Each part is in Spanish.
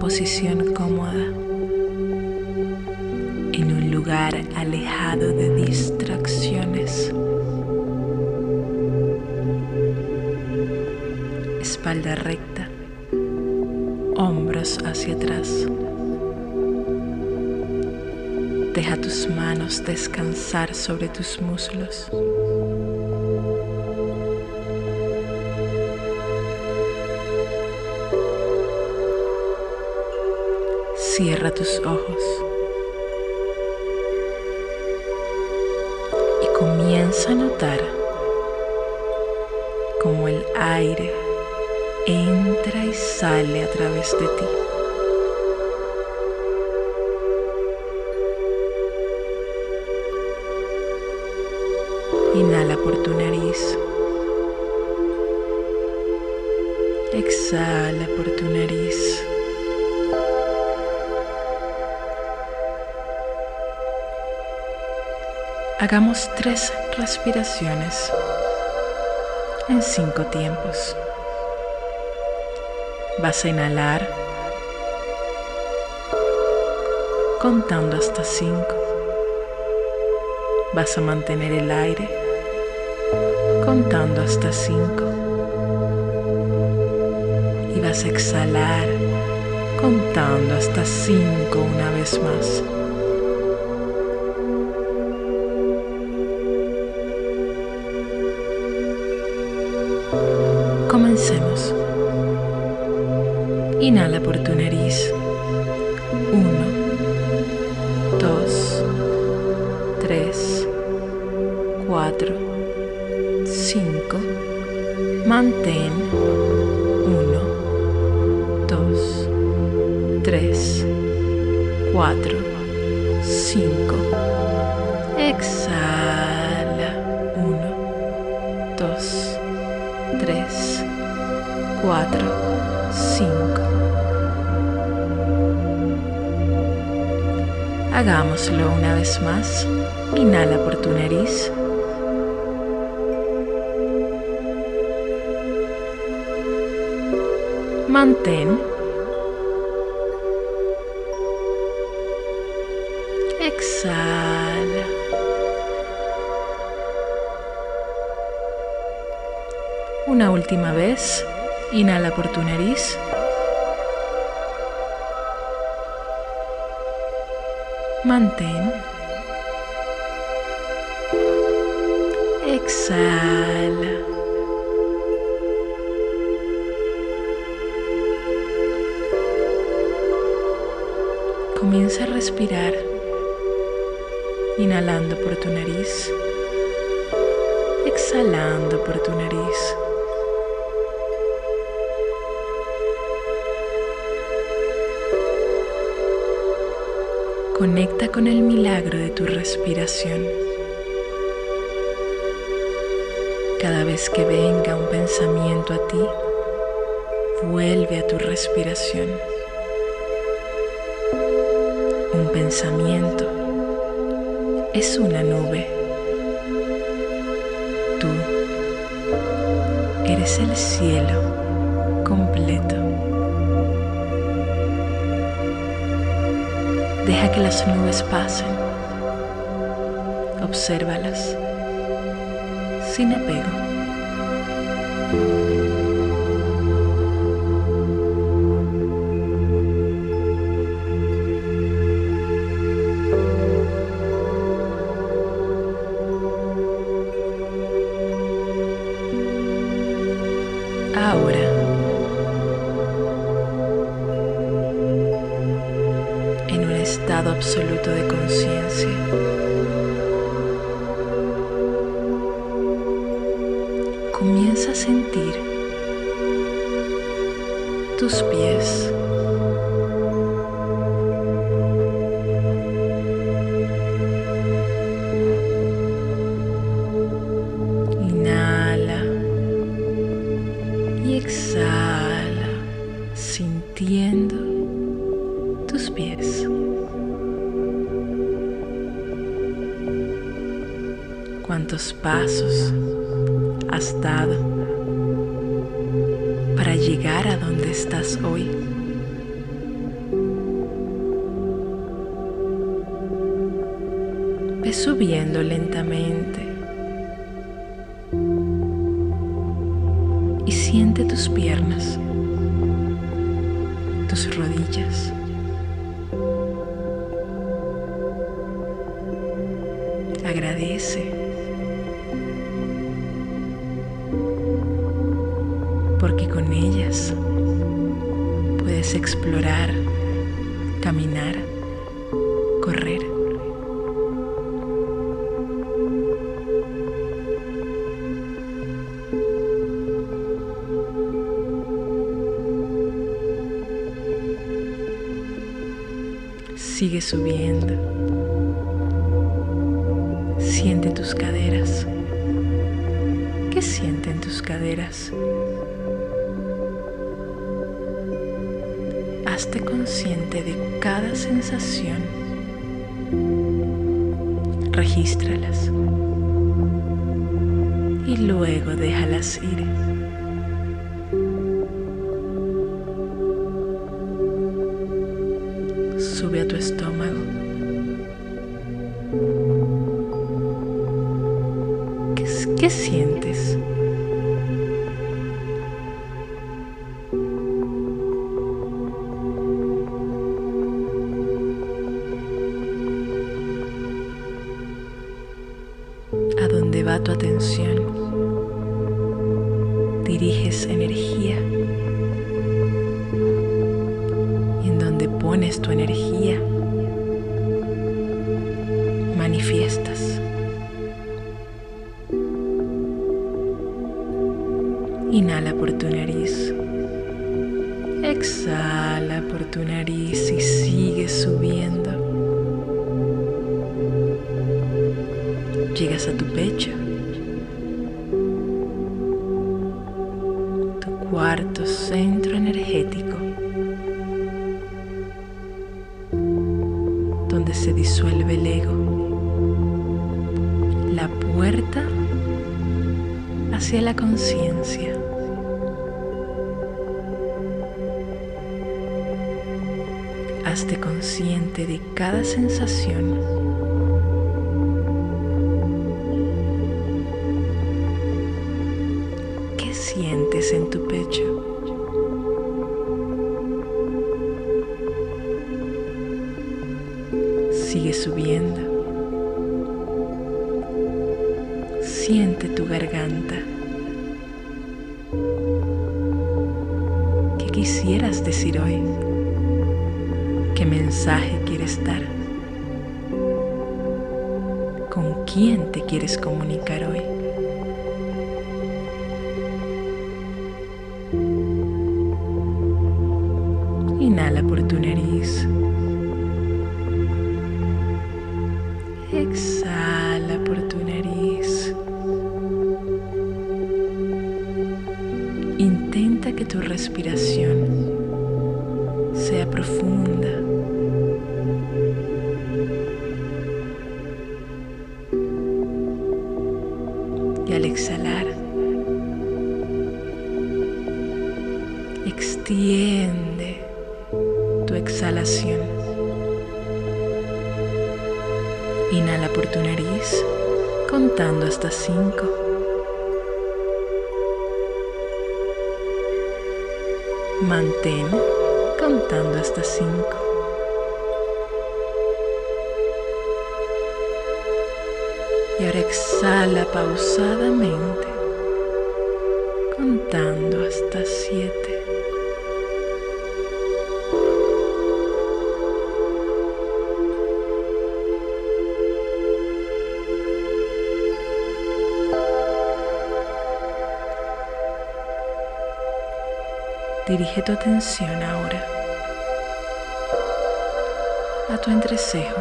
Posición cómoda, en un lugar alejado de distracciones. Espalda recta, hombros hacia atrás. Deja tus manos descansar sobre tus muslos. Cierra tus ojos y comienza a notar cómo el aire entra y sale a través de ti. Inhala por tu nariz. Exhala por tu nariz. Hagamos tres respiraciones en cinco tiempos. Vas a inhalar contando hasta cinco. Vas a mantener el aire contando hasta cinco. Y vas a exhalar contando hasta cinco una vez más. Inhala por tu nariz. Uno, dos, tres, cuatro, cinco. Mantén. Uno, dos, tres, cuatro, cinco. Hagámoslo una vez más. Inhala por tu nariz. Mantén. Exhala. Una última vez. Inhala por tu nariz. Mantén. Exhala. Comienza a respirar, inhalando por tu nariz, exhalando por tu nariz. Conecta con el milagro de tu respiración. Cada vez que venga un pensamiento a ti, vuelve a tu respiración. Un pensamiento es una nube. Tú eres el cielo completo. Deja que las nubes pasen. Obsérvalas sin apego. Tus pies. estás hoy. Ve subiendo lentamente y siente tus piernas, tus rodillas. Agradece. porque con ellas explorar, caminar, correr. Sigue subiendo. Siente tus caderas. ¿Qué sienten tus caderas? Hazte consciente de cada sensación. Regístralas. Y luego déjalas ir. Sube a tu estómago. ¿Qué, qué sientes? A dónde va tu atención. Diriges energía. Y en donde pones tu energía, manifiestas. Inhala por tu nariz. Exhala por tu nariz y sigue subiendo. Llegas a tu pecho, tu cuarto centro energético, donde se disuelve el ego, la puerta hacia la conciencia. Hazte consciente de cada sensación ¿Qué sientes en tu pecho? Sigue subiendo. Siente tu garganta. ¿Qué quisieras decir hoy? ¿Qué mensaje quieres dar? ¿Con quién te quieres comunicar hoy? Inhala por tu nariz. Exhala por tu nariz. Intenta que tu respiración sea profunda. Y al exhalar, extiende exhalación. Inhala por tu nariz contando hasta cinco. Mantén contando hasta cinco. Y ahora exhala pausadamente contando hasta siete. Dirige tu atención ahora a tu entrecejo.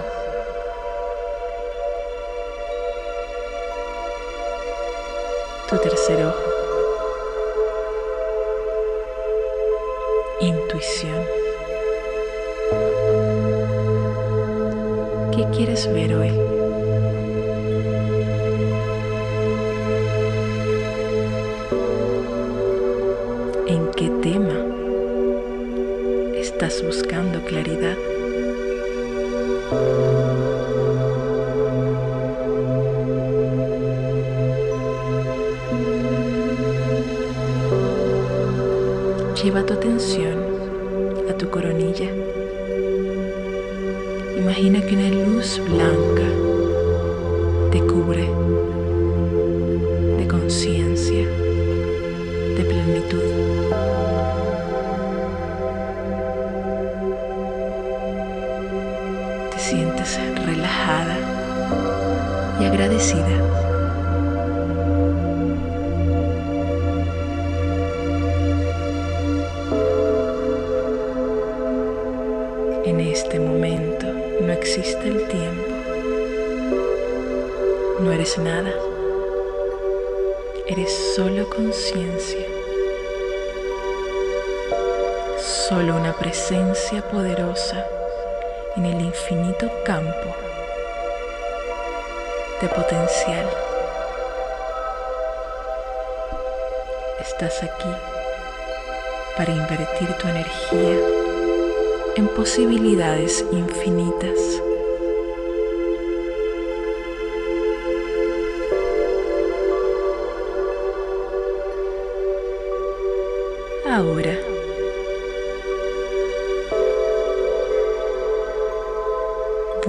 Tu tercer ojo. Intuición. ¿Qué quieres ver hoy? claridad. Lleva tu atención a tu coronilla. Imagina que una luz blanca te cubre de conciencia, de plenitud. Relajada y agradecida. En este momento no existe el tiempo. No eres nada. Eres solo conciencia. Solo una presencia poderosa en el infinito campo de potencial. Estás aquí para invertir tu energía en posibilidades infinitas. Ahora,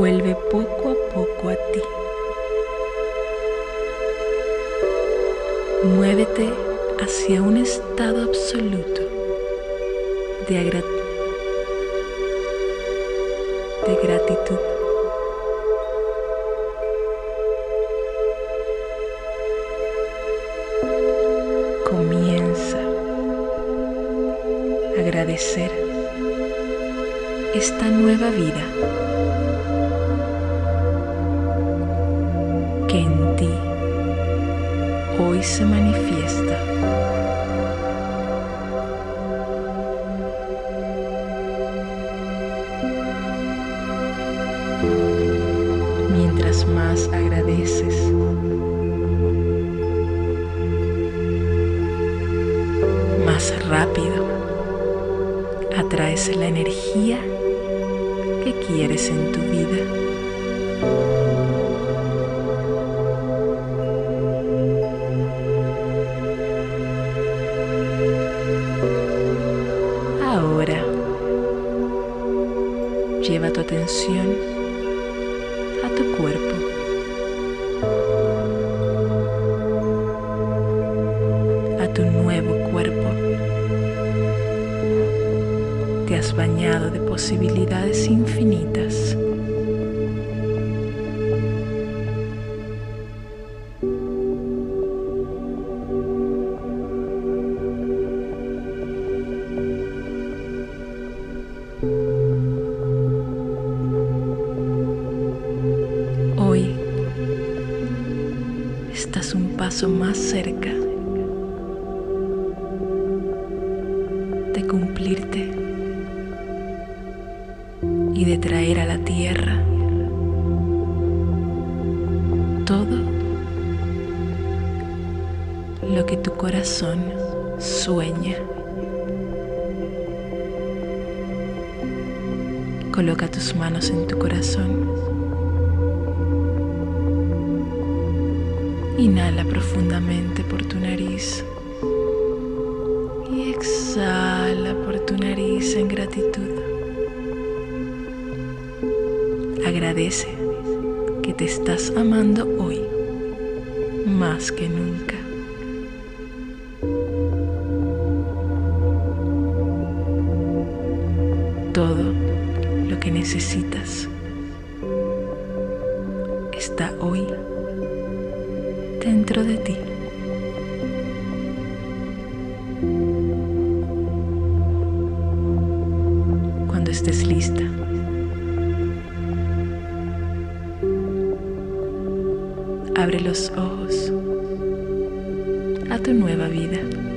vuelve poco a poco a ti. Muévete hacia un estado absoluto de de gratitud. Comienza a agradecer esta nueva vida se manifiesta. más agradeces. Más rápido atraes la energía que quieres en tu vida. Atención a tu cuerpo. A tu nuevo cuerpo. Te has bañado de posibilidades infinitas. Y de traer a la tierra todo lo que tu corazón sueña. Coloca tus manos en tu corazón. Inhala profundamente por tu nariz y exhala por tu nariz en gratitud. Agradece que te estás amando hoy más que nunca. Todo lo que necesitas está hoy dentro de ti. Abre los ojos a tu nueva vida.